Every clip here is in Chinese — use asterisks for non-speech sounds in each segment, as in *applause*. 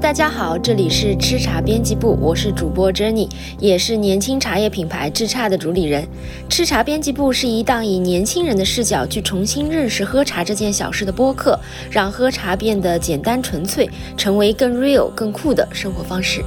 大家好，这里是吃茶编辑部，我是主播 Jenny，也是年轻茶叶品牌智茶的主理人。吃茶编辑部是一档以年轻人的视角去重新认识喝茶这件小事的播客，让喝茶变得简单纯粹，成为更 real、更酷的生活方式。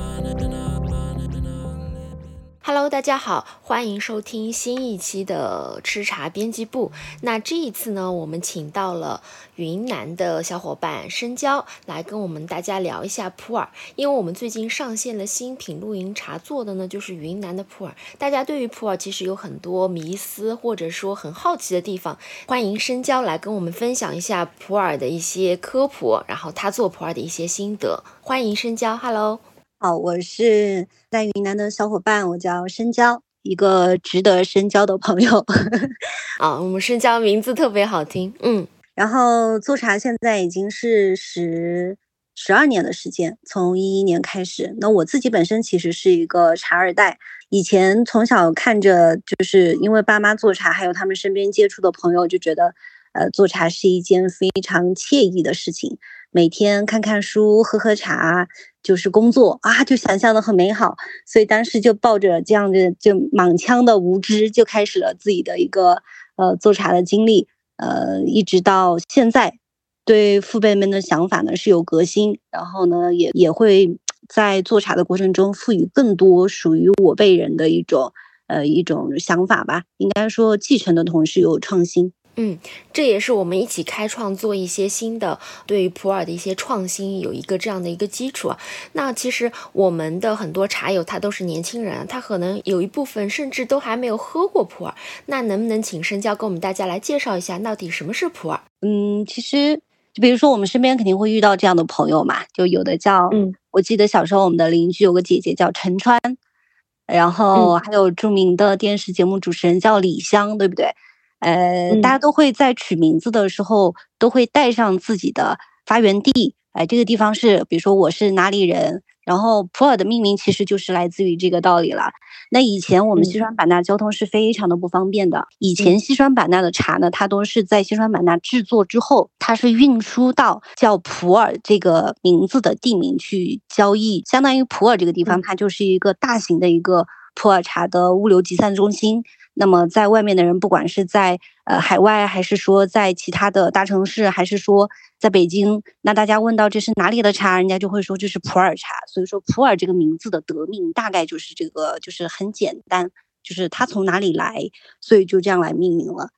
大家好，欢迎收听新一期的吃茶编辑部。那这一次呢，我们请到了云南的小伙伴深交来跟我们大家聊一下普洱，因为我们最近上线了新品露营茶，做的呢就是云南的普洱。大家对于普洱其实有很多迷思或者说很好奇的地方，欢迎深交来跟我们分享一下普洱的一些科普，然后他做普洱的一些心得。欢迎深交，Hello。好，我是在云南的小伙伴，我叫深交，一个值得深交的朋友。*laughs* 啊，我们深交名字特别好听，嗯。然后做茶现在已经是十十二年的时间，从一一年开始。那我自己本身其实是一个茶二代，以前从小看着，就是因为爸妈做茶，还有他们身边接触的朋友，就觉得，呃，做茶是一件非常惬意的事情。每天看看书，喝喝茶，就是工作啊，就想象的很美好。所以当时就抱着这样的就满腔的无知，就开始了自己的一个呃做茶的经历。呃，一直到现在，对父辈们的想法呢是有革新，然后呢也也会在做茶的过程中赋予更多属于我辈人的一种呃一种想法吧。应该说继承的同时有创新。嗯，这也是我们一起开创做一些新的，对于普洱的一些创新有一个这样的一个基础啊。那其实我们的很多茶友他都是年轻人，他可能有一部分甚至都还没有喝过普洱。那能不能请深交给我们大家来介绍一下，到底什么是普洱？嗯，其实就比如说我们身边肯定会遇到这样的朋友嘛，就有的叫，嗯，我记得小时候我们的邻居有个姐姐叫陈川，然后还有著名的电视节目主持人叫李湘，对不对？呃，大家都会在取名字的时候都会带上自己的发源地，哎，这个地方是，比如说我是哪里人，然后普洱的命名其实就是来自于这个道理了。那以前我们西双版纳交通是非常的不方便的，以前西双版纳的茶呢，它都是在西双版纳制作之后，它是运输到叫普洱这个名字的地名去交易，相当于普洱这个地方，它就是一个大型的一个普洱茶的物流集散中心。那么，在外面的人，不管是在呃海外，还是说在其他的大城市，还是说在北京，那大家问到这是哪里的茶，人家就会说这是普洱茶。所以说，普洱这个名字的得名，大概就是这个，就是很简单，就是它从哪里来，所以就这样来命名了。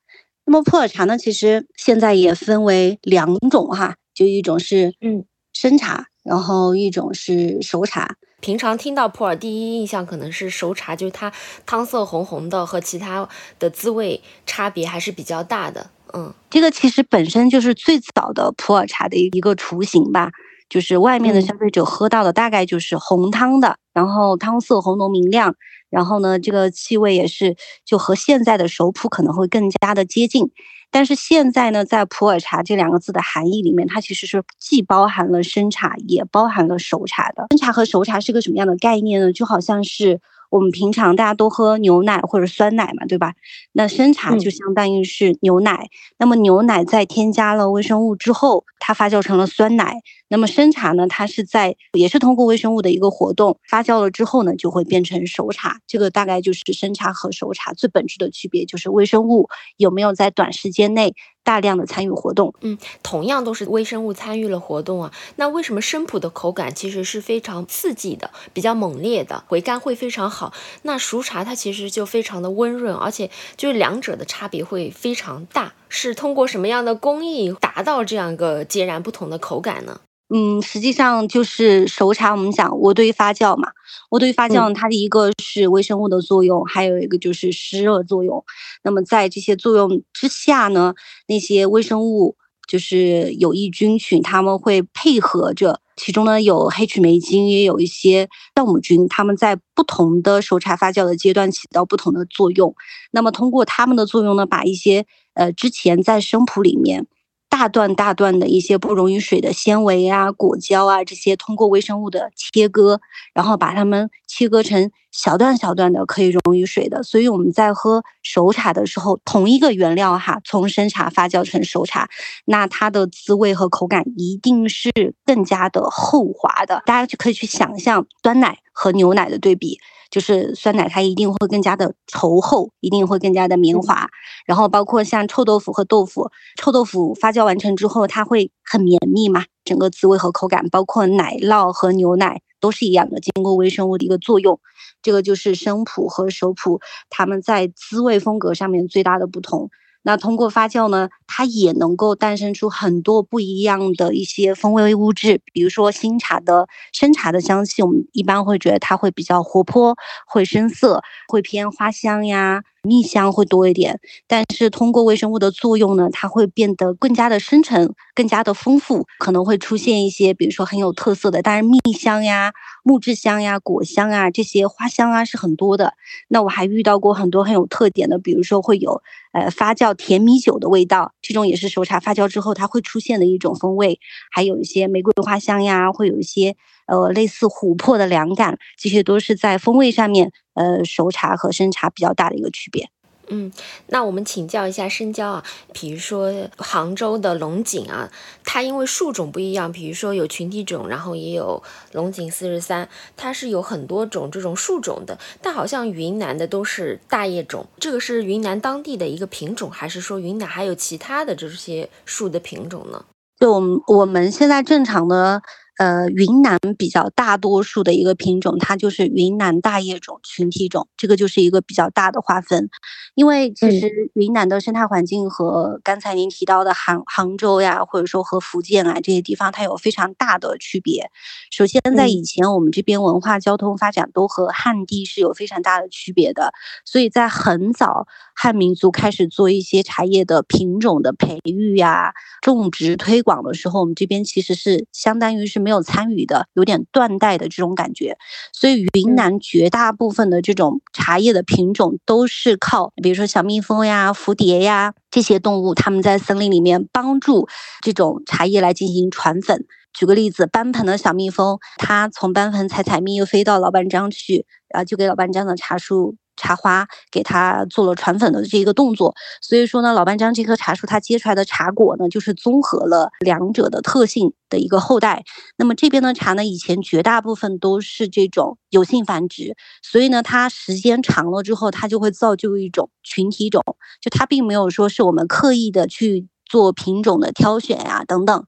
那么普洱茶呢，其实现在也分为两种哈，就一种是嗯生茶，然后一种是熟茶。平常听到普洱，第一印象可能是熟茶，就是它汤色红红的，和其他的滋味差别还是比较大的。嗯，这个其实本身就是最早的普洱茶的一个雏形吧，就是外面的消费者喝到的大概就是红汤的，然后汤色红浓明亮，然后呢，这个气味也是就和现在的熟普可能会更加的接近。但是现在呢，在普洱茶这两个字的含义里面，它其实是既包含了生茶，也包含了熟茶的。生茶和熟茶是个什么样的概念呢？就好像是我们平常大家都喝牛奶或者酸奶嘛，对吧？那生茶就相当于是牛奶，那么牛奶在添加了微生物之后，它发酵成了酸奶。那么生茶呢，它是在也是通过微生物的一个活动发酵了之后呢，就会变成熟茶。这个大概就是生茶和熟茶最本质的区别，就是微生物有没有在短时间内大量的参与活动。嗯，同样都是微生物参与了活动啊，那为什么生普的口感其实是非常刺激的，比较猛烈的，回甘会非常好？那熟茶它其实就非常的温润，而且就是两者的差别会非常大。是通过什么样的工艺达到这样一个截然不同的口感呢？嗯，实际上就是熟茶，我们讲渥堆发酵嘛，渥堆发酵它的一个是微生物的作用，还有一个就是湿热作用。那么在这些作用之下呢，那些微生物就是有益菌群，它们会配合着，其中呢有黑曲霉菌，也有一些酵母菌，它们在不同的熟茶发酵的阶段起到不同的作用。那么通过它们的作用呢，把一些呃之前在生普里面。大段大段的一些不溶于水的纤维啊、果胶啊这些，通过微生物的切割，然后把它们切割成小段小段的可以溶于水的。所以我们在喝熟茶的时候，同一个原料哈，从生茶发酵成熟茶，那它的滋味和口感一定是更加的厚滑的。大家就可以去想象端奶和牛奶的对比。就是酸奶，它一定会更加的稠厚，一定会更加的绵滑。然后包括像臭豆腐和豆腐，臭豆腐发酵完成之后，它会很绵密嘛，整个滋味和口感，包括奶酪和牛奶都是一样的，经过微生物的一个作用，这个就是生普和熟普它们在滋味风格上面最大的不同。那通过发酵呢，它也能够诞生出很多不一样的一些风味物质，比如说新茶的生茶的香气，我们一般会觉得它会比较活泼，会深色，会偏花香呀。蜜香会多一点，但是通过微生物的作用呢，它会变得更加的深沉，更加的丰富，可能会出现一些，比如说很有特色的，当然蜜香呀、木质香呀、果香啊这些花香啊是很多的。那我还遇到过很多很有特点的，比如说会有呃发酵甜米酒的味道，这种也是熟茶发酵之后它会出现的一种风味，还有一些玫瑰花香呀，会有一些。呃，类似琥珀的凉感，这些都是在风味上面，呃，熟茶和生茶比较大的一个区别。嗯，那我们请教一下深交啊，比如说杭州的龙井啊，它因为树种不一样，比如说有群体种，然后也有龙井四十三，它是有很多种这种树种的，但好像云南的都是大叶种，这个是云南当地的一个品种，还是说云南还有其他的这些树的品种呢？就我们我们现在正常的。呃，云南比较大多数的一个品种，它就是云南大叶种群体种，这个就是一个比较大的划分。因为其实云南的生态环境和刚才您提到的杭杭州呀，或者说和福建啊这些地方，它有非常大的区别。首先，在以前我们这边文化交通发展都和汉地是有非常大的区别的，所以在很早汉民族开始做一些茶叶的品种的培育呀、种植推广的时候，我们这边其实是相当于是。没有参与的，有点断代的这种感觉，所以云南绝大部分的这种茶叶的品种都是靠，比如说小蜜蜂呀、蝴蝶呀这些动物，它们在森林里面帮助这种茶叶来进行传粉。举个例子，班盆的小蜜蜂，它从班盆采采蜜，又飞到老班章去，然后就给老班章的茶树。茶花给它做了传粉的这一个动作，所以说呢，老班章这棵茶树它结出来的茶果呢，就是综合了两者的特性的一个后代。那么这边的茶呢，以前绝大部分都是这种有性繁殖，所以呢，它时间长了之后，它就会造就一种群体种，就它并没有说是我们刻意的去做品种的挑选呀等等。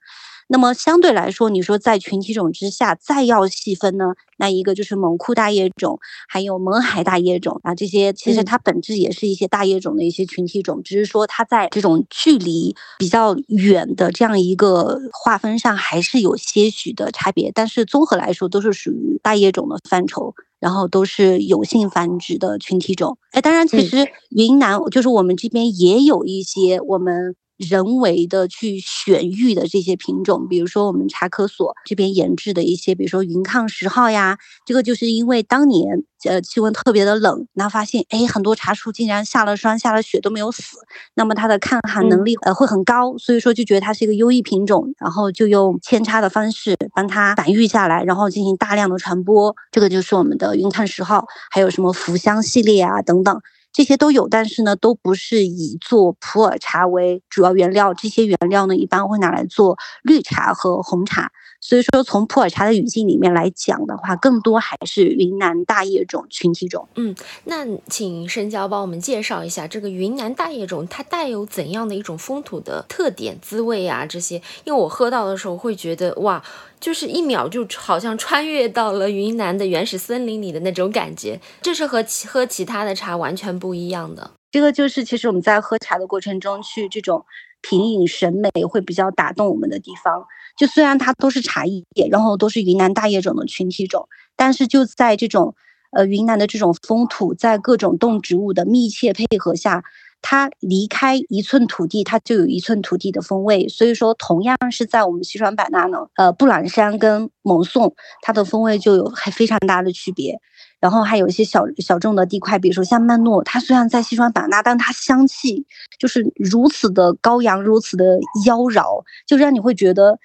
那么相对来说，你说在群体种之下再要细分呢，那一个就是蒙库大叶种，还有勐海大叶种啊，这些其实它本质也是一些大叶种的一些群体种，只是说它在这种距离比较远的这样一个划分上还是有些许的差别，但是综合来说都是属于大叶种的范畴，然后都是有性繁殖的群体种。哎，当然其实云南就是我们这边也有一些我们。人为的去选育的这些品种，比如说我们茶科所这边研制的一些，比如说云抗十号呀，这个就是因为当年呃气温特别的冷，那发现哎很多茶树竟然下了霜下了雪都没有死，那么它的抗寒能力呃会很高，所以说就觉得它是一个优异品种，然后就用扦插的方式帮它繁育下来，然后进行大量的传播，这个就是我们的云抗十号，还有什么福香系列啊等等。这些都有，但是呢，都不是以做普洱茶为主要原料。这些原料呢，一般会拿来做绿茶和红茶。所以说，从普洱茶的语境里面来讲的话，更多还是云南大叶种群体种。嗯，那请深交帮我们介绍一下这个云南大叶种，它带有怎样的一种风土的特点、滋味啊？这些，因为我喝到的时候会觉得，哇，就是一秒就好像穿越到了云南的原始森林里的那种感觉，这是和其喝其他的茶完全不一样的。这个就是其实我们在喝茶的过程中去这种品饮审美会比较打动我们的地方。就虽然它都是茶叶，然后都是云南大叶种的群体种，但是就在这种呃云南的这种风土，在各种动植物的密切配合下，它离开一寸土地，它就有一寸土地的风味。所以说，同样是在我们西双版纳呢，呃布朗山跟蒙宋，它的风味就有还非常大的区别。然后还有一些小小众的地块，比如说像曼诺，它虽然在西双版纳，但它香气就是如此的高扬，如此的妖娆，就让你会觉得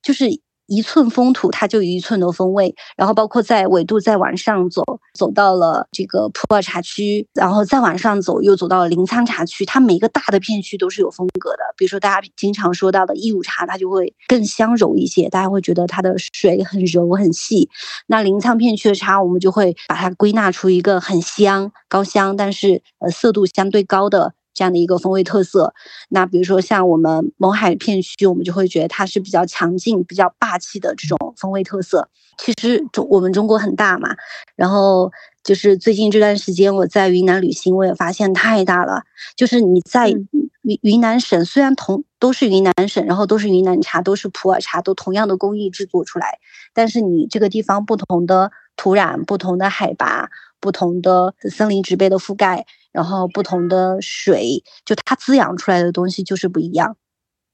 就是。一寸风土，它就有一寸的风味。然后包括在纬度再往上走，走到了这个普洱茶区，然后再往上走，又走到了临沧茶区。它每一个大的片区都是有风格的。比如说大家经常说到的义乌茶，它就会更香柔一些，大家会觉得它的水很柔很细。那临沧片区的茶，我们就会把它归纳出一个很香、高香，但是呃色度相对高的。这样的一个风味特色，那比如说像我们勐海片区，我们就会觉得它是比较强劲、比较霸气的这种风味特色。其实中我们中国很大嘛，然后就是最近这段时间我在云南旅行，我也发现太大了。就是你在云云南省，虽然同都是云南省，然后都是云南茶，都是普洱茶，都同样的工艺制作出来，但是你这个地方不同的土壤、不同的海拔、不同的森林植被的覆盖。然后不同的水，就它滋养出来的东西就是不一样，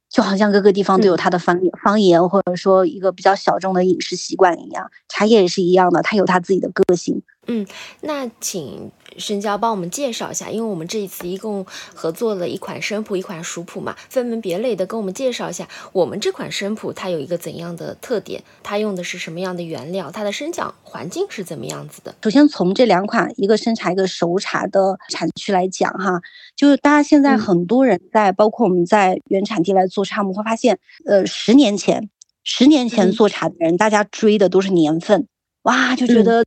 就好像各个地方都有它的方言方言，或者说一个比较小众的饮食习惯一样，茶叶也是一样的，它有它自己的个性。嗯，那请深交帮我们介绍一下，因为我们这一次一共合作了一款生普，一款熟普嘛，分门别类的跟我们介绍一下，我们这款生普它有一个怎样的特点，它用的是什么样的原料，它的生长环境是怎么样子的？首先从这两款一个生茶一个熟茶的产区来讲哈，就是大家现在很多人在，包括我们在原产地来做茶，我们会发现，呃，十年前，十年前做茶的人，大家追的都是年份，哇，就觉得。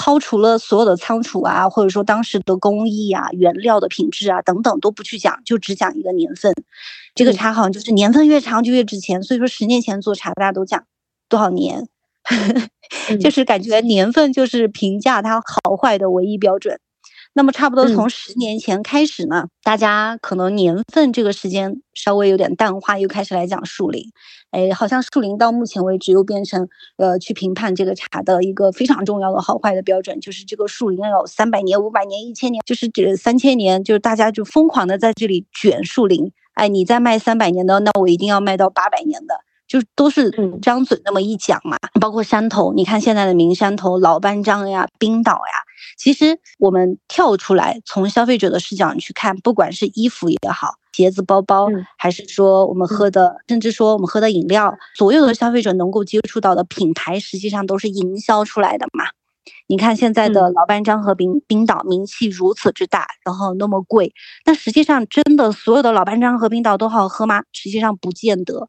抛除了所有的仓储啊，或者说当时的工艺啊、原料的品质啊等等都不去讲，就只讲一个年份。这个茶好像就是年份越长就越值钱，所以说十年前做茶大家都讲多少年，*laughs* 就是感觉年份就是评价它好坏的唯一标准。那么差不多从十年前开始呢，大家可能年份这个时间稍微有点淡化，又开始来讲树龄。哎，好像树龄到目前为止又变成呃去评判这个茶的一个非常重要的好坏的标准，就是这个树龄要有三百年、五百年、一千年，就是指三千年，就是大家就疯狂的在这里卷树龄。哎，你再卖三百年的，那我一定要卖到八百年的。就都是张嘴那么一讲嘛，包括山头，你看现在的名山头、老班章呀、冰岛呀，其实我们跳出来，从消费者的视角去看，不管是衣服也好，鞋子、包包，还是说我们喝的，甚至说我们喝的饮料，所有的消费者能够接触到的品牌，实际上都是营销出来的嘛。你看现在的老班章和冰冰岛名气如此之大，然后那么贵，但实际上真的所有的老班章和冰岛都好喝吗？实际上不见得。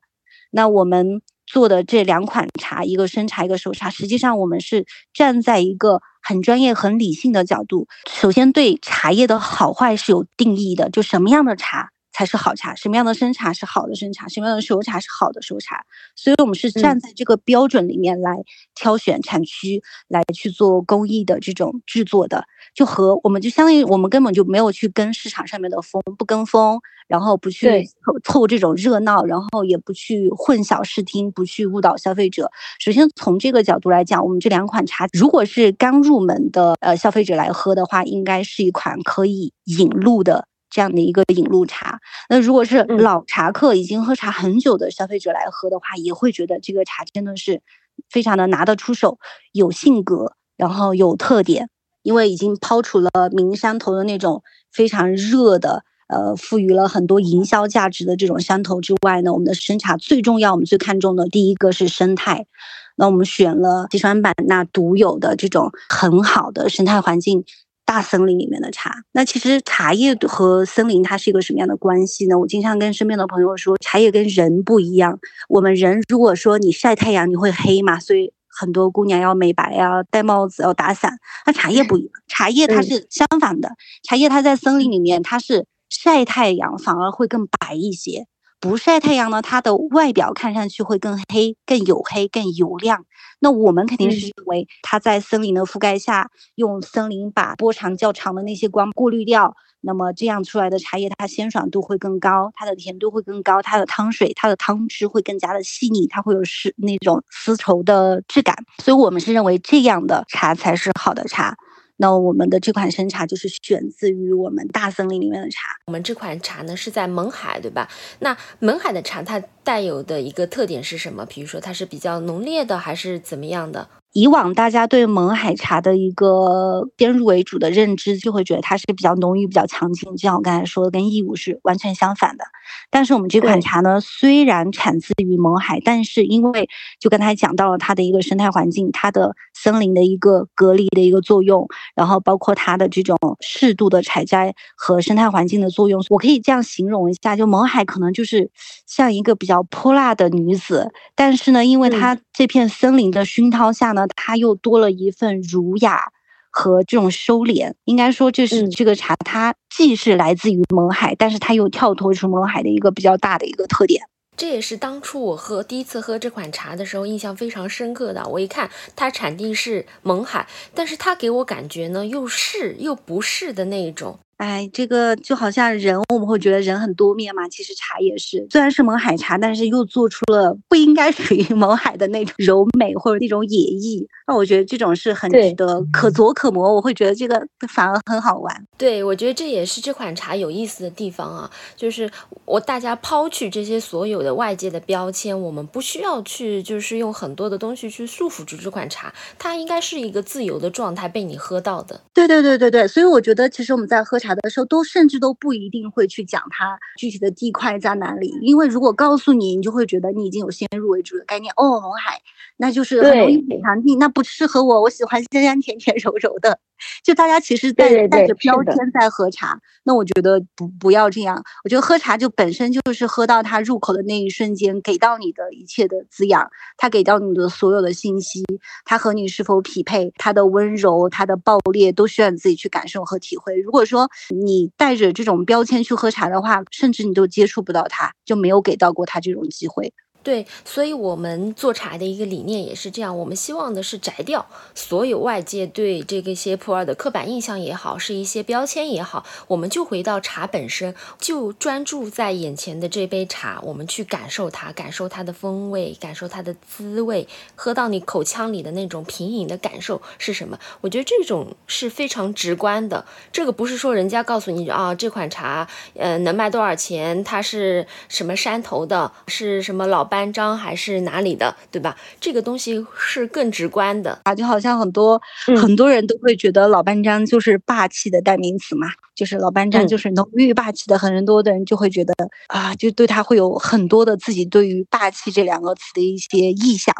那我们做的这两款茶，一个生茶，一个熟茶，实际上我们是站在一个很专业、很理性的角度，首先对茶叶的好坏是有定义的，就什么样的茶。才是好茶，什么样的生茶是好的生茶，什么样的熟茶是好的熟茶，所以我们是站在这个标准里面来挑选产区，来去做工艺的这种制作的，就和我们就相当于我们根本就没有去跟市场上面的风，不跟风，然后不去凑凑这种热闹，然后也不去混淆视听，不去误导消费者。首先从这个角度来讲，我们这两款茶，如果是刚入门的呃消费者来喝的话，应该是一款可以引路的。这样的一个引路茶，那如果是老茶客已经喝茶很久的消费者来喝的话，也会觉得这个茶真的是非常的拿得出手，有性格，然后有特点。因为已经抛除了名山头的那种非常热的，呃，赋予了很多营销价值的这种山头之外呢，我们的生茶最重要，我们最看重的第一个是生态。那我们选了西双版纳独有的这种很好的生态环境。大森林里面的茶，那其实茶叶和森林它是一个什么样的关系呢？我经常跟身边的朋友说，茶叶跟人不一样。我们人如果说你晒太阳你会黑嘛，所以很多姑娘要美白啊，戴帽子要打伞。那茶叶不一样，茶叶它是相反的，茶叶它在森林里面它是晒太阳反而会更白一些。不晒太阳呢，它的外表看上去会更黑、更黝黑、更油亮。那我们肯定是认为它在森林的覆盖下，用森林把波长较长的那些光过滤掉，那么这样出来的茶叶，它鲜爽度会更高，它的甜度会更高，它的汤水、它的汤汁会更加的细腻，它会有是那种丝绸的质感。所以我们是认为这样的茶才是好的茶。那我们的这款生茶就是选自于我们大森林里面的茶。我们这款茶呢是在勐海，对吧？那勐海的茶它带有的一个特点是什么？比如说它是比较浓烈的，还是怎么样的？以往大家对勐海茶的一个先入为主的认知，就会觉得它是比较浓郁、比较强劲，就像我刚才说的，跟义乌是完全相反的。但是我们这款茶呢，虽然产自于勐海，但是因为就刚才讲到了它的一个生态环境，它的森林的一个隔离的一个作用，然后包括它的这种适度的采摘和生态环境的作用，我可以这样形容一下，就勐海可能就是像一个比较泼辣的女子，但是呢，因为它这片森林的熏陶下呢，它又多了一份儒雅。和这种收敛，应该说这是这个茶，它既是来自于勐海，但是它又跳脱出勐海的一个比较大的一个特点。这也是当初我喝第一次喝这款茶的时候印象非常深刻的。我一看它产地是勐海，但是它给我感觉呢又是又不是的那种。哎，这个就好像人，我们会觉得人很多面嘛。其实茶也是，虽然是勐海茶，但是又做出了不应该属于 *laughs* 勐海的那种柔美或者那种野意。那我觉得这种是很值得可琢可磨。我会觉得这个反而很好玩。对，我觉得这也是这款茶有意思的地方啊，就是我大家抛去这些所有的外界的标签，我们不需要去就是用很多的东西去束缚住这款茶，它应该是一个自由的状态被你喝到的。对对对对对，所以我觉得其实我们在喝茶。的时候都甚至都不一定会去讲它具体的地块在哪里，因为如果告诉你，你就会觉得你已经有先入为主的概念。哦，红海，那就是很容易很强劲，那不适合我，我喜欢香香甜甜柔柔的。就大家其实带带着标签在喝茶，那我觉得不不要这样。我觉得喝茶就本身就是喝到它入口的那一瞬间，给到你的一切的滋养，它给到你的所有的信息，它和你是否匹配，它的温柔，它的爆裂，都需要你自己去感受和体会。如果说你带着这种标签去喝茶的话，甚至你都接触不到它，就没有给到过它这种机会。对，所以我们做茶的一个理念也是这样，我们希望的是摘掉所有外界对这个些普洱的刻板印象也好，是一些标签也好，我们就回到茶本身，就专注在眼前的这杯茶，我们去感受它，感受它的风味，感受它的滋味，喝到你口腔里的那种品饮的感受是什么？我觉得这种是非常直观的。这个不是说人家告诉你啊，这款茶呃能卖多少钱，它是什么山头的，是什么老。班章还是哪里的，对吧？这个东西是更直观的啊，就好像很多很多人都会觉得老班章就是霸气的代名词嘛，就是老班章就是浓郁霸气的，很多的人就会觉得啊，就对他会有很多的自己对于霸气这两个词的一些臆想。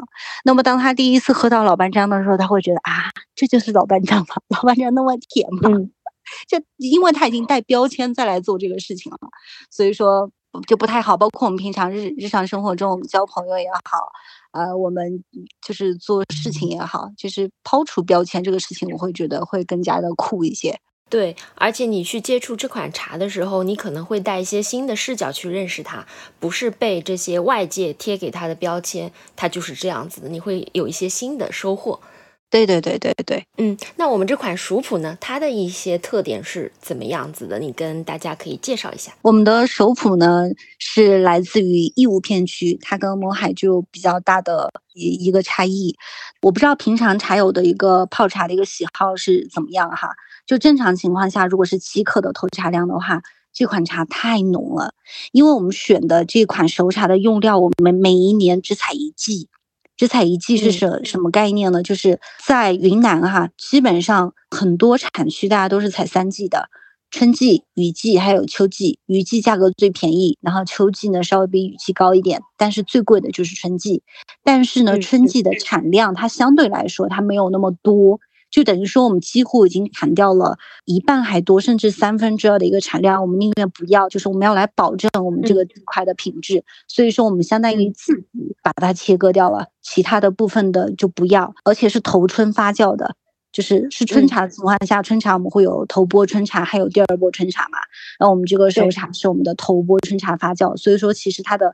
那么当他第一次喝到老班章的时候，他会觉得啊，这就是老班章吗？*laughs* 老班章那么甜吗？*laughs* 就因为他已经带标签再来做这个事情了，所以说。就不太好，包括我们平常日日常生活中，我们交朋友也好，呃，我们就是做事情也好，就是抛除标签这个事情，我会觉得会更加的酷一些。对，而且你去接触这款茶的时候，你可能会带一些新的视角去认识它，不是被这些外界贴给它的标签，它就是这样子的，你会有一些新的收获。对对对对对，嗯，那我们这款熟普呢，它的一些特点是怎么样子的？你跟大家可以介绍一下。我们的熟普呢是来自于义乌片区，它跟勐海就有比较大的一一个差异。我不知道平常茶友的一个泡茶的一个喜好是怎么样哈。就正常情况下，如果是七克的投茶量的话，这款茶太浓了，因为我们选的这款熟茶的用料，我们每一年只采一季。只采一季是什什么概念呢？就是在云南哈，基本上很多产区大家都是采三季的，春季、雨季还有秋季。雨季价格最便宜，然后秋季呢稍微比雨季高一点，但是最贵的就是春季。但是呢，春季的产量它相对来说它没有那么多。就等于说，我们几乎已经砍掉了一半还多，甚至三分之二的一个产量，我们宁愿不要，就是我们要来保证我们这个地块的品质。所以说，我们相当于自己把它切割掉了，其他的部分的就不要，而且是头春发酵的，就是是春茶的情况下，春茶我们会有头波春茶，还有第二波春茶嘛。然后我们这个熟茶是我们的头波春茶发酵，所以说其实它的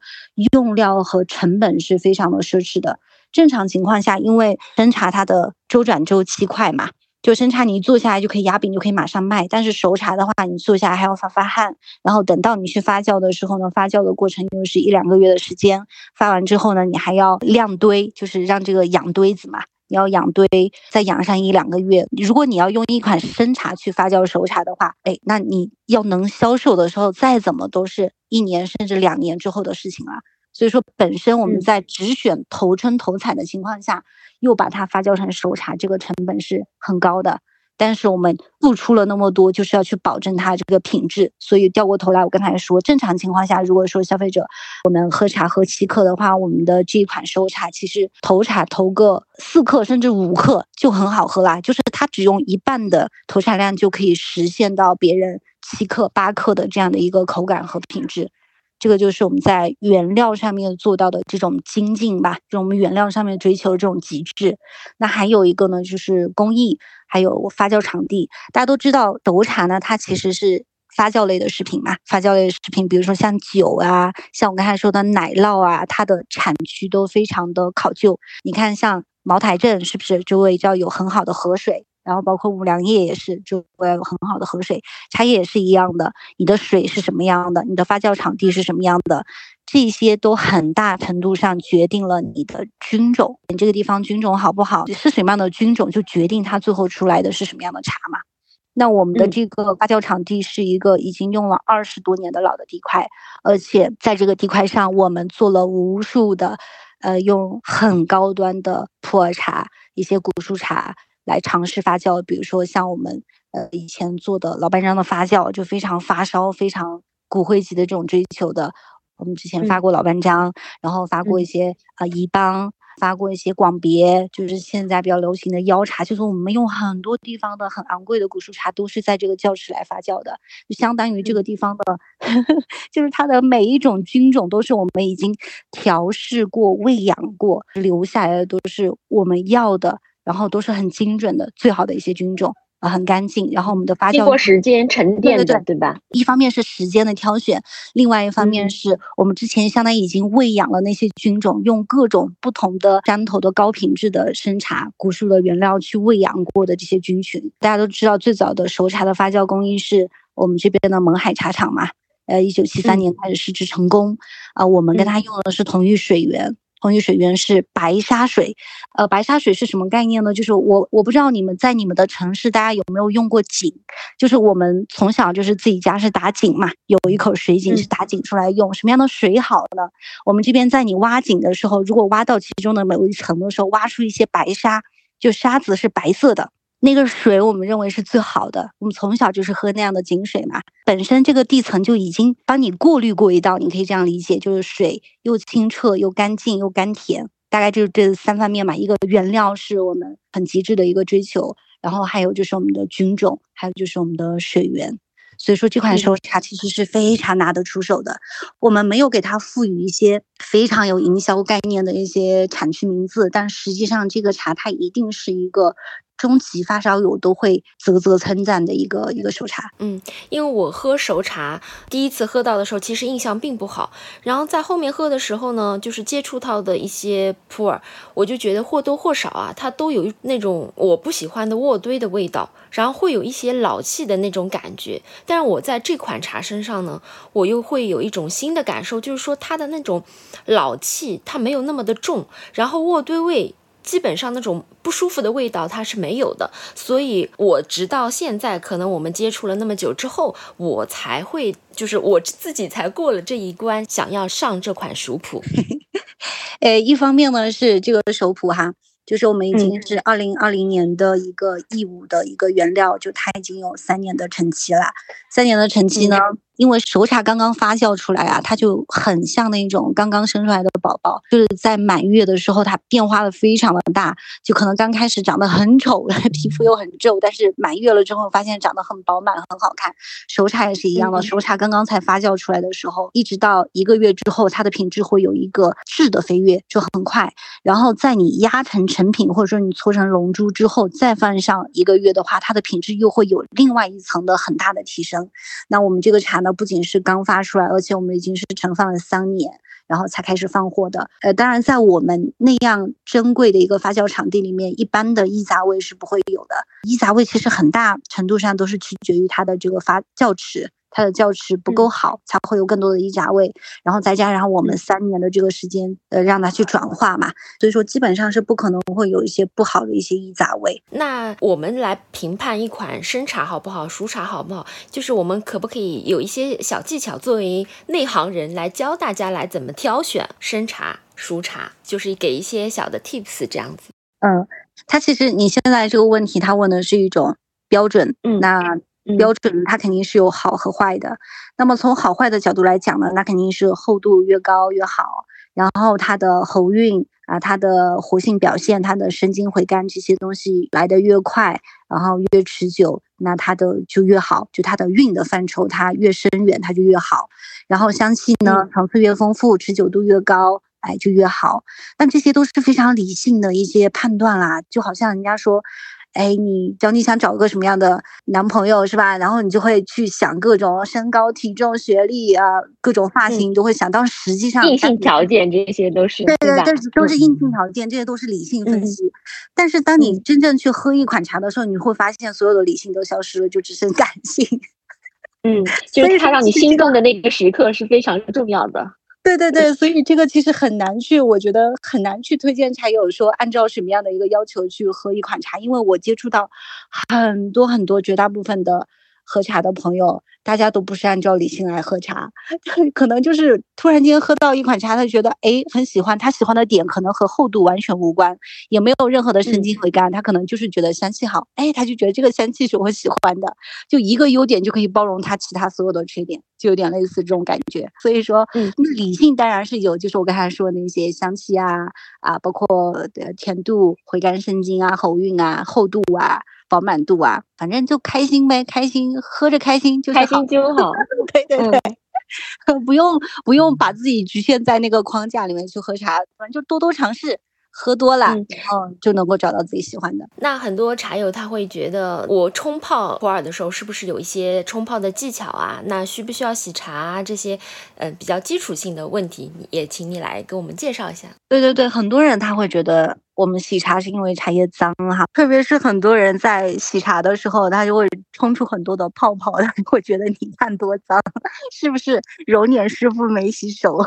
用料和成本是非常的奢侈的。正常情况下，因为生茶它的周转周期快嘛，就生茶你一做下来就可以压饼，就可以马上卖。但是熟茶的话，你做下来还要发发汗，然后等到你去发酵的时候呢，发酵的过程又是一两个月的时间。发完之后呢，你还要晾堆，就是让这个养堆子嘛，你要养堆，再养上一两个月。如果你要用一款生茶去发酵熟茶的话，哎，那你要能销售的时候，再怎么都是一年甚至两年之后的事情了。所以说本身我们在只选头春头采的情况下，又把它发酵成熟茶，这个成本是很高的。但是我们付出了那么多，就是要去保证它这个品质。所以掉过头来，我刚才说，正常情况下，如果说消费者我们喝茶喝七克的话，我们的这一款熟茶其实头茶投个四克甚至五克就很好喝啦。就是它只用一半的投产量就可以实现到别人七克八克的这样的一个口感和品质。这个就是我们在原料上面做到的这种精进吧，就我们原料上面追求这种极致。那还有一个呢，就是工艺，还有发酵场地。大家都知道，斗茶呢，它其实是发酵类的食品嘛。发酵类的食品，比如说像酒啊，像我刚才说的奶酪啊，它的产区都非常的考究。你看，像茅台镇是不是周围要有很好的河水？然后包括五粮液也是，就要有很好的河水，茶叶也是一样的。你的水是什么样的？你的发酵场地是什么样的？这些都很大程度上决定了你的菌种。你这个地方菌种好不好？是什么样的菌种，就决定它最后出来的是什么样的茶嘛？那我们的这个发酵场地是一个已经用了二十多年的老的地块，而且在这个地块上，我们做了无数的，呃，用很高端的普洱茶、一些古树茶。来尝试发酵，比如说像我们呃以前做的老班章的发酵，就非常发烧、非常骨灰级的这种追求的。我们之前发过老班章，然后发过一些啊怡邦，发过一些广别，就是现在比较流行的腰茶。就是我们用很多地方的很昂贵的古树茶，都是在这个窖池来发酵的，就相当于这个地方的，*laughs* 就是它的每一种菌种都是我们已经调试过、喂养过，留下来的都是我们要的。然后都是很精准的，最好的一些菌种啊，很干净。然后我们的发酵经过时间沉淀的，对吧？一方面是时间的挑选，另外一方面是我们之前相当于已经喂养了那些菌种，用各种不同的山头的高品质的生茶、古树的原料去喂养过的这些菌群。大家都知道，最早的熟茶的发酵工艺是我们这边的勐海茶厂嘛，呃，一九七三年开始试制成功啊，我们跟他用的是同一水源。同一水源是白沙水，呃，白沙水是什么概念呢？就是我我不知道你们在你们的城市，大家有没有用过井？就是我们从小就是自己家是打井嘛，有一口水井是打井出来用。什么样的水好呢？我们这边在你挖井的时候，如果挖到其中的某一层的时候，挖出一些白沙，就沙子是白色的。那个水我们认为是最好的，我们从小就是喝那样的井水嘛。本身这个地层就已经帮你过滤过一道，你可以这样理解，就是水又清澈又干净又甘甜，大概就是这三方面嘛。一个原料是我们很极致的一个追求，然后还有就是我们的菌种，还有就是我们的水源。所以说这款熟茶其实是非常拿得出手的。我们没有给它赋予一些非常有营销概念的一些产区名字，但实际上这个茶它一定是一个。中级发烧友都会啧啧称赞的一个一个熟茶，嗯，因为我喝熟茶第一次喝到的时候，其实印象并不好，然后在后面喝的时候呢，就是接触到的一些普洱，我就觉得或多或少啊，它都有那种我不喜欢的渥堆的味道，然后会有一些老气的那种感觉。但是我在这款茶身上呢，我又会有一种新的感受，就是说它的那种老气它没有那么的重，然后渥堆味。基本上那种不舒服的味道它是没有的，所以我直到现在，可能我们接触了那么久之后，我才会就是我自己才过了这一关，想要上这款熟普。*laughs* 呃，一方面呢是这个熟普哈，就是我们已经 *laughs* 是二零二零年的一个义乌的一个原料，就它已经有三年的陈期了，三年的陈期呢。因为熟茶刚刚发酵出来啊，它就很像那种刚刚生出来的宝宝，就是在满月的时候，它变化的非常的大，就可能刚开始长得很丑，*laughs* 皮肤又很皱，但是满月了之后，发现长得很饱满，很好看。熟茶也是一样的，熟茶刚刚才发酵出来的时候，一直到一个月之后，它的品质会有一个质的飞跃，就很快。然后在你压成成品，或者说你搓成龙珠之后，再放上一个月的话，它的品质又会有另外一层的很大的提升。那我们这个茶。那不仅是刚发出来，而且我们已经是盛放了三年，然后才开始放货的。呃，当然，在我们那样珍贵的一个发酵场地里面，一般的一杂味是不会有的。一杂味其实很大程度上都是取决于它的这个发酵池，它的教质不够好，才会有更多的衣杂味。然后再加上我们三年的这个时间，呃，让它去转化嘛，所以说基本上是不可能会有一些不好的一些衣杂味。那我们来评判一款生茶好不好，熟茶好不好，就是我们可不可以有一些小技巧，作为内行人来教大家来怎么挑选生茶、熟茶，就是给一些小的 tips 这样子。嗯，他其实你现在这个问题，他问的是一种标准，嗯，那。标准它肯定是有好和坏的，那么从好坏的角度来讲呢，那肯定是厚度越高越好，然后它的喉韵啊，它的活性表现，它的生津回甘这些东西来的越快，然后越持久，那它的就越好，就它的韵的范畴它越深远，它就越好。然后香气呢层次越丰富，持久度越高，哎就越好。但这些都是非常理性的一些判断啦，就好像人家说。哎，你只要你想找个什么样的男朋友是吧？然后你就会去想各种身高、体重、学历啊，各种发型，你都会想到实际上硬性条件这些都是对对，但是都是硬性条件，这些都是理性分析。但是当你真正去喝一款茶的时候，你会发现所有的理性都消失了，就只剩感性。嗯，*laughs* 就是它让你心动的那个时刻是非常重要的。对对对，所以这个其实很难去，我觉得很难去推荐茶友说按照什么样的一个要求去喝一款茶，因为我接触到很多很多绝大部分的。喝茶的朋友，大家都不是按照理性来喝茶，*laughs* 可能就是突然间喝到一款茶，他觉得哎很喜欢，他喜欢的点可能和厚度完全无关，也没有任何的神经回甘，他可能就是觉得香气好，哎，他就觉得这个香气是我喜欢的，就一个优点就可以包容他其他所有的缺点，就有点类似这种感觉。所以说，嗯，理性当然是有，就是我刚才说的那些香气啊啊，包括甜度、回甘生津啊、喉韵啊、厚度啊。饱满度啊，反正就开心呗，开心喝着开心就开心就好。*laughs* 对对对，*laughs* 不用不用把自己局限在那个框架里面去喝茶，反正就多多尝试。喝多了，嗯，就能够找到自己喜欢的。那很多茶友他会觉得，我冲泡普洱的时候，是不是有一些冲泡的技巧啊？那需不需要洗茶啊？这些，呃，比较基础性的问题，也请你来给我们介绍一下。对对对，很多人他会觉得我们洗茶是因为茶叶脏哈，特别是很多人在洗茶的时候，他就会冲出很多的泡泡，他会觉得你看多脏，是不是揉捻师傅没洗手？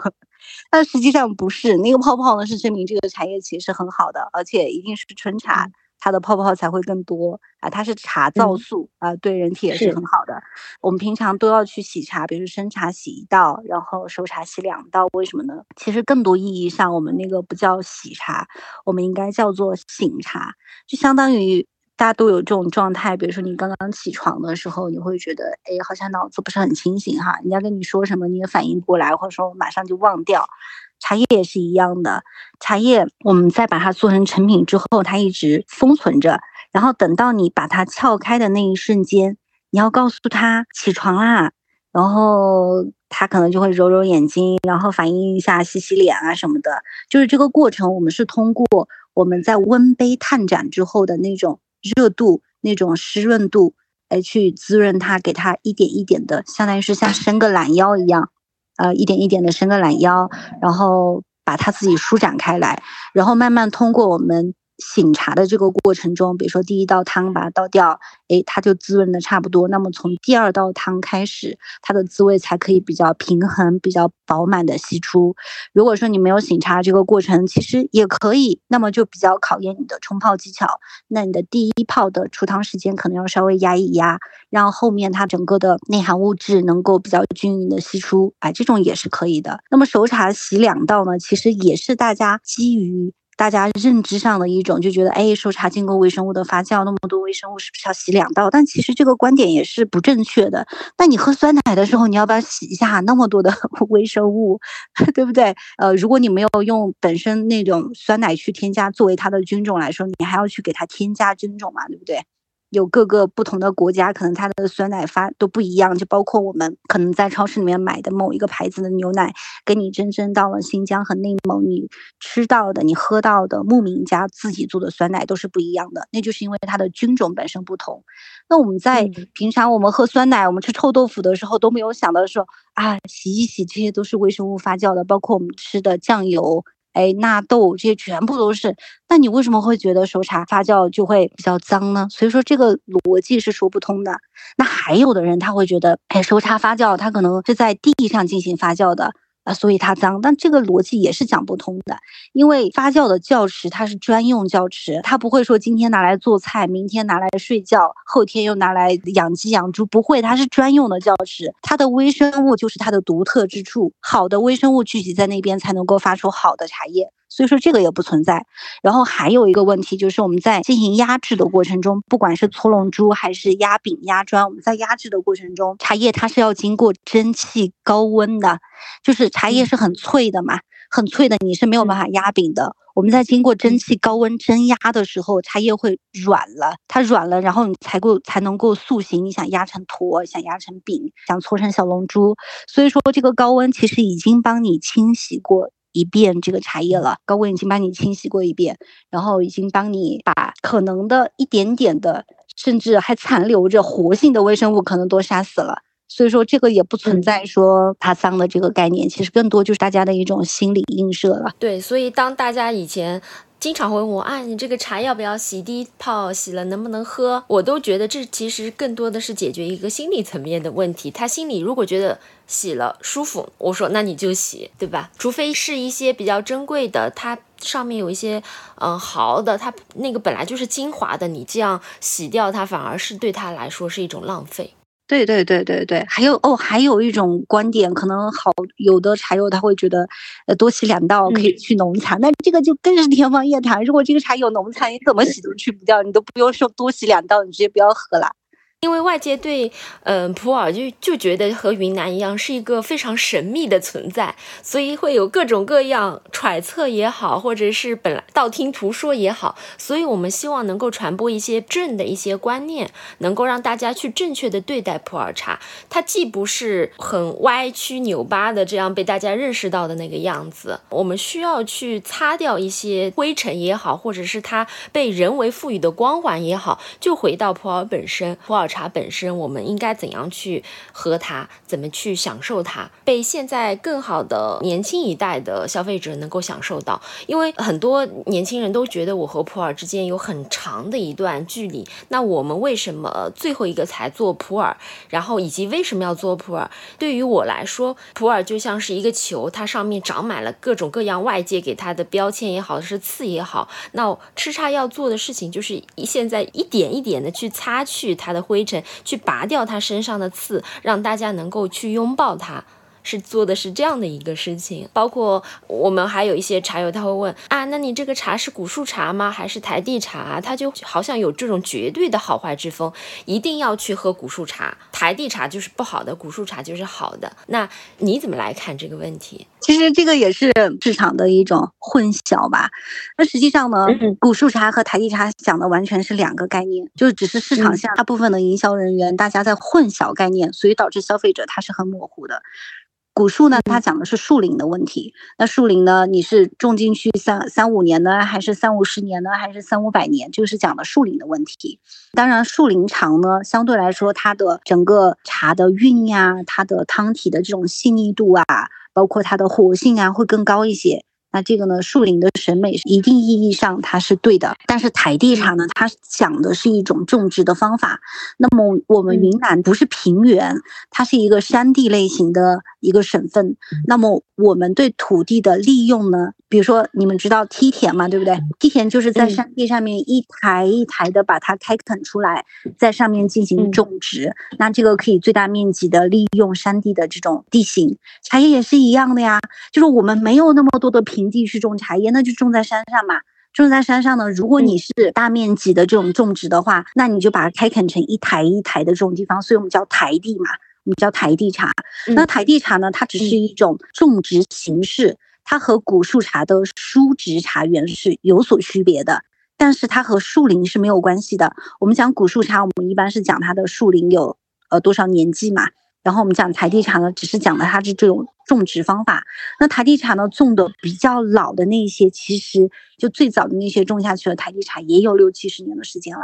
但实际上不是，那个泡泡呢是证明这个茶叶其实是很好的，而且一定是纯茶，它的泡泡才会更多啊。它是茶皂素啊，对人体也是很好的。我们平常都要去洗茶，比如生茶洗一道，然后熟茶洗两道，为什么呢？其实更多意义上，我们那个不叫洗茶，我们应该叫做醒茶，就相当于。大家都有这种状态，比如说你刚刚起床的时候，你会觉得，哎，好像脑子不是很清醒哈。人家跟你说什么，你也反应不过来，或者说马上就忘掉。茶叶也是一样的，茶叶我们在把它做成成品之后，它一直封存着，然后等到你把它撬开的那一瞬间，你要告诉他起床啦，然后他可能就会揉揉眼睛，然后反应一下，洗洗脸啊什么的。就是这个过程，我们是通过我们在温杯探盏之后的那种。热度那种湿润度，来去滋润它，给它一点一点的，相当于是像伸个懒腰一样，呃，一点一点的伸个懒腰，然后把它自己舒展开来，然后慢慢通过我们。醒茶的这个过程中，比如说第一道汤把它倒掉，哎，它就滋润的差不多。那么从第二道汤开始，它的滋味才可以比较平衡、比较饱满的析出。如果说你没有醒茶这个过程，其实也可以，那么就比较考验你的冲泡技巧。那你的第一泡的出汤时间可能要稍微压一压，让后面它整个的内含物质能够比较均匀的析出，哎，这种也是可以的。那么熟茶洗两道呢，其实也是大家基于。大家认知上的一种就觉得，哎，熟茶经过微生物的发酵，那么多微生物是不是要洗两道？但其实这个观点也是不正确的。那你喝酸奶的时候，你要不要洗一下那么多的 *laughs* 微生物，*laughs* 对不对？呃，如果你没有用本身那种酸奶去添加作为它的菌种来说，你还要去给它添加菌种嘛，对不对？有各个不同的国家，可能它的酸奶发都不一样，就包括我们可能在超市里面买的某一个牌子的牛奶，跟你真正到了新疆和内蒙，你吃到的、你喝到的牧民家自己做的酸奶都是不一样的。那就是因为它的菌种本身不同。那我们在平常我们喝酸奶、我们吃臭豆腐的时候，都没有想到说啊，洗一洗这些都是微生物发酵的，包括我们吃的酱油。哎纳豆这些全部都是。那你为什么会觉得熟茶发酵就会比较脏呢？所以说这个逻辑是说不通的。那还有的人他会觉得，哎，熟茶发酵它可能是在地上进行发酵的。啊，所以它脏，但这个逻辑也是讲不通的，因为发酵的窖池它是专用窖池，它不会说今天拿来做菜，明天拿来睡觉，后天又拿来养鸡养猪，不会，它是专用的窖池，它的微生物就是它的独特之处，好的微生物聚集在那边才能够发出好的茶叶。所以说这个也不存在，然后还有一个问题就是我们在进行压制的过程中，不管是搓龙珠还是压饼压砖，我们在压制的过程中，茶叶它是要经过蒸汽高温的，就是茶叶是很脆的嘛，很脆的你是没有办法压饼的。我们在经过蒸汽高温蒸压的时候，茶叶会软了，它软了，然后你才够才能够塑形。你想压成坨，想压成饼，想搓成小龙珠，所以说这个高温其实已经帮你清洗过。一遍这个茶叶了，高温已经帮你清洗过一遍，然后已经帮你把可能的一点点的，甚至还残留着活性的微生物可能都杀死了。所以说这个也不存在说它脏的这个概念，其实更多就是大家的一种心理映射了。对，所以当大家以前。经常会问我啊，你这个茶要不要洗第一泡？洗了能不能喝？我都觉得这其实更多的是解决一个心理层面的问题。他心里如果觉得洗了舒服，我说那你就洗，对吧？除非是一些比较珍贵的，它上面有一些嗯毫的，它那个本来就是精华的，你这样洗掉它，反而是对他来说是一种浪费。对对对对对，还有哦，还有一种观点，可能好有的茶友他会觉得，呃，多洗两道可以去浓残，那这个就更是天方夜谭。如果这个茶有浓残，你怎么洗都去不掉，你都不用说多洗两道，你直接不要喝了。因为外界对，嗯，普洱就就觉得和云南一样是一个非常神秘的存在，所以会有各种各样揣测也好，或者是本来道听途说也好，所以我们希望能够传播一些正的一些观念，能够让大家去正确的对待普洱茶。它既不是很歪曲扭巴的这样被大家认识到的那个样子，我们需要去擦掉一些灰尘也好，或者是它被人为赋予的光环也好，就回到普洱本身，普洱。茶本身，我们应该怎样去喝它？怎么去享受它？被现在更好的年轻一代的消费者能够享受到。因为很多年轻人都觉得我和普洱之间有很长的一段距离。那我们为什么最后一个才做普洱？然后以及为什么要做普洱？对于我来说，普洱就像是一个球，它上面长满了各种各样外界给它的标签也好，是刺也好。那吃茶要做的事情就是现在一点一点的去擦去它的灰。灰尘去拔掉它身上的刺，让大家能够去拥抱它，是做的是这样的一个事情。包括我们还有一些茶友，他会问啊，那你这个茶是古树茶吗？还是台地茶？他就好像有这种绝对的好坏之分，一定要去喝古树茶，台地茶就是不好的，古树茶就是好的。那你怎么来看这个问题？其实这个也是市场的一种混淆吧。那实际上呢，古树茶和台地茶讲的完全是两个概念，就只是市场下大部分的营销人员大家在混淆概念，所以导致消费者他是很模糊的。古树呢，它讲的是树龄的问题。那树龄呢，你是种进去三三五年呢，还是三五十年呢，还是三五百年？就是讲的树龄的问题。当然，树龄长呢，相对来说它的整个茶的韵呀，它的汤体的这种细腻度啊。包括它的活性啊会更高一些，那这个呢树林的审美一定意义上它是对的，但是台地茶呢它讲的是一种种植的方法，那么我们云南不是平原，它是一个山地类型的。一个省份，那么我们对土地的利用呢？比如说，你们知道梯田嘛，对不对？梯田就是在山地上面一台一台的把它开垦出来，在上面进行种植，那这个可以最大面积的利用山地的这种地形。茶叶也是一样的呀，就是我们没有那么多的平地去种茶叶，那就种在山上嘛。种在山上呢，如果你是大面积的这种种植的话，那你就把它开垦成一台一台的这种地方，所以我们叫台地嘛。我们叫台地茶，那台地茶呢？它只是一种种植形式，它和古树茶的疏植茶园是有所区别的，但是它和树龄是没有关系的。我们讲古树茶，我们一般是讲它的树龄有呃多少年纪嘛。然后我们讲台地茶呢，只是讲的它是这种种植方法。那台地茶呢，种的比较老的那一些，其实就最早的那些种下去的台地茶，也有六七十年的时间了。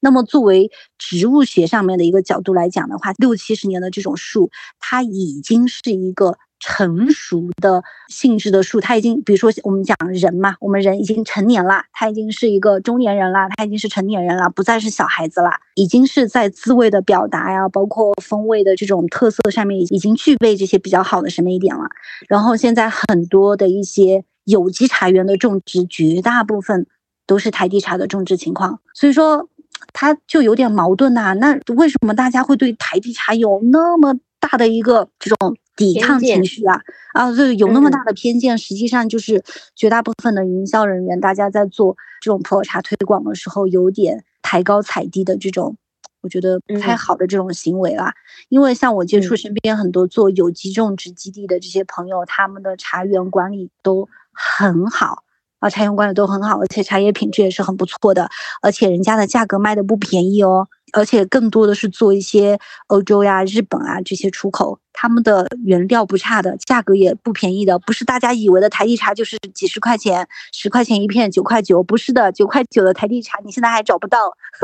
那么作为植物学上面的一个角度来讲的话，六七十年的这种树，它已经是一个成熟的性质的树，它已经，比如说我们讲人嘛，我们人已经成年了，他已经是一个中年人了，他已经是成年人了，不再是小孩子了，已经是在滋味的表达呀，包括风味的这种特色上面，已经具备这些比较好的审美点了。然后现在很多的一些有机茶园的种植，绝大部分都是台地茶的种植情况，所以说它就有点矛盾呐。那为什么大家会对台地茶有那么大的一个这种？抵抗情绪啊啊，对，有那么大的偏见，实际上就是绝大部分的营销人员，大家在做这种普洱茶推广的时候，有点抬高踩低的这种，我觉得不太好的这种行为啦。因为像我接触身边很多做有机种植基地的这些朋友，他们的茶园管理都很好啊，茶园管理都很好，而且茶叶品质也是很不错的，而且人家的价格卖的不便宜哦，而且更多的是做一些欧洲呀、日本啊这些出口。他们的原料不差的，价格也不便宜的，不是大家以为的台地茶就是几十块钱、十块钱一片、九块九，不是的，九块九的台地茶你现在还找不到，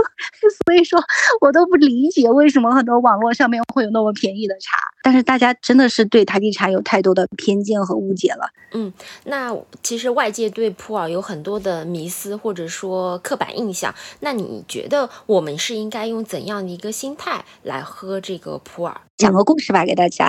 *laughs* 所以说我都不理解为什么很多网络上面会有那么便宜的茶，但是大家真的是对台地茶有太多的偏见和误解了。嗯，那其实外界对普洱有很多的迷思或者说刻板印象，那你觉得我们是应该用怎样的一个心态来喝这个普洱？讲个故事吧，给大家。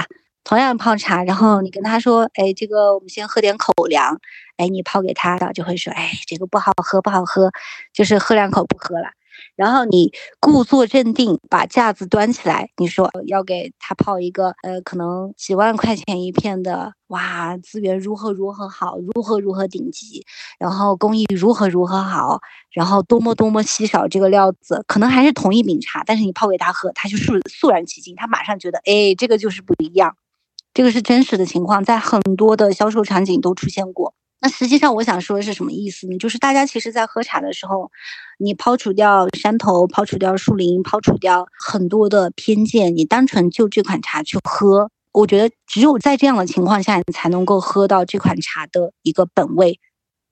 同样泡茶，然后你跟他说：“哎，这个我们先喝点口粮。”哎，你泡给他，就会说：“哎，这个不好喝，不好喝，就是喝两口不喝了。”然后你故作镇定，把架子端起来，你说要给他泡一个，呃，可能几万块钱一片的，哇，资源如何如何好，如何如何顶级，然后工艺如何如何好，然后多么多么稀少这个料子，可能还是同一饼茶，但是你泡给他喝，他就是肃然起敬，他马上觉得，哎，这个就是不一样，这个是真实的情况，在很多的销售场景都出现过。那实际上我想说的是什么意思呢？就是大家其实，在喝茶的时候，你抛除掉山头，抛除掉树林，抛除掉很多的偏见，你单纯就这款茶去喝，我觉得只有在这样的情况下，你才能够喝到这款茶的一个本味，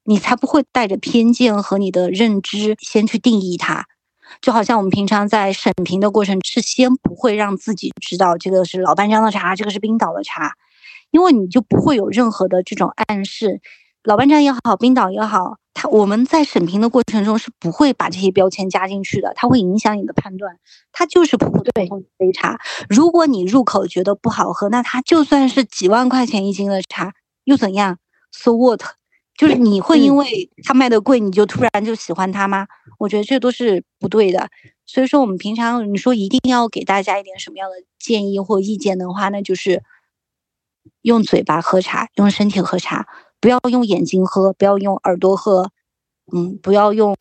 你才不会带着偏见和你的认知先去定义它。就好像我们平常在审评的过程，是先不会让自己知道这个是老班章的茶，这个是冰岛的茶，因为你就不会有任何的这种暗示。老班章也好，冰岛也好，他我们在审评的过程中是不会把这些标签加进去的，它会影响你的判断。它就是普普通通的杯茶，如果你入口觉得不好喝，那它就算是几万块钱一斤的茶又怎样？So what？就是你会因为它卖的贵，你就突然就喜欢它吗？我觉得这都是不对的。所以说，我们平常你说一定要给大家一点什么样的建议或意见的话，那就是用嘴巴喝茶，用身体喝茶。不要用眼睛喝，不要用耳朵喝，嗯，不要用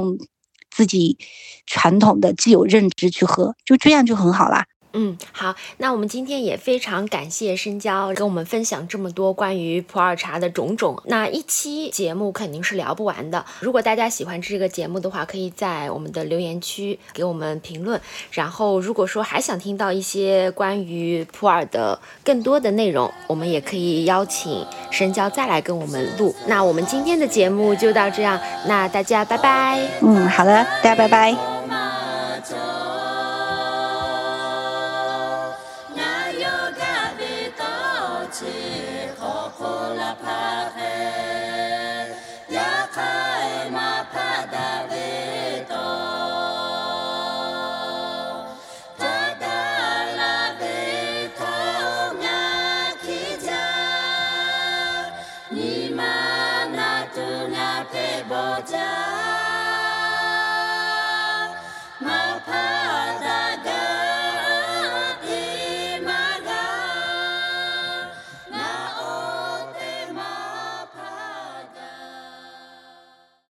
自己传统的既有认知去喝，就这样就很好啦。嗯，好，那我们今天也非常感谢深交跟我们分享这么多关于普洱茶的种种。那一期节目肯定是聊不完的。如果大家喜欢这个节目的话，可以在我们的留言区给我们评论。然后，如果说还想听到一些关于普洱的更多的内容，我们也可以邀请深交再来跟我们录。那我们今天的节目就到这样，那大家拜拜。嗯，好的，大家拜拜。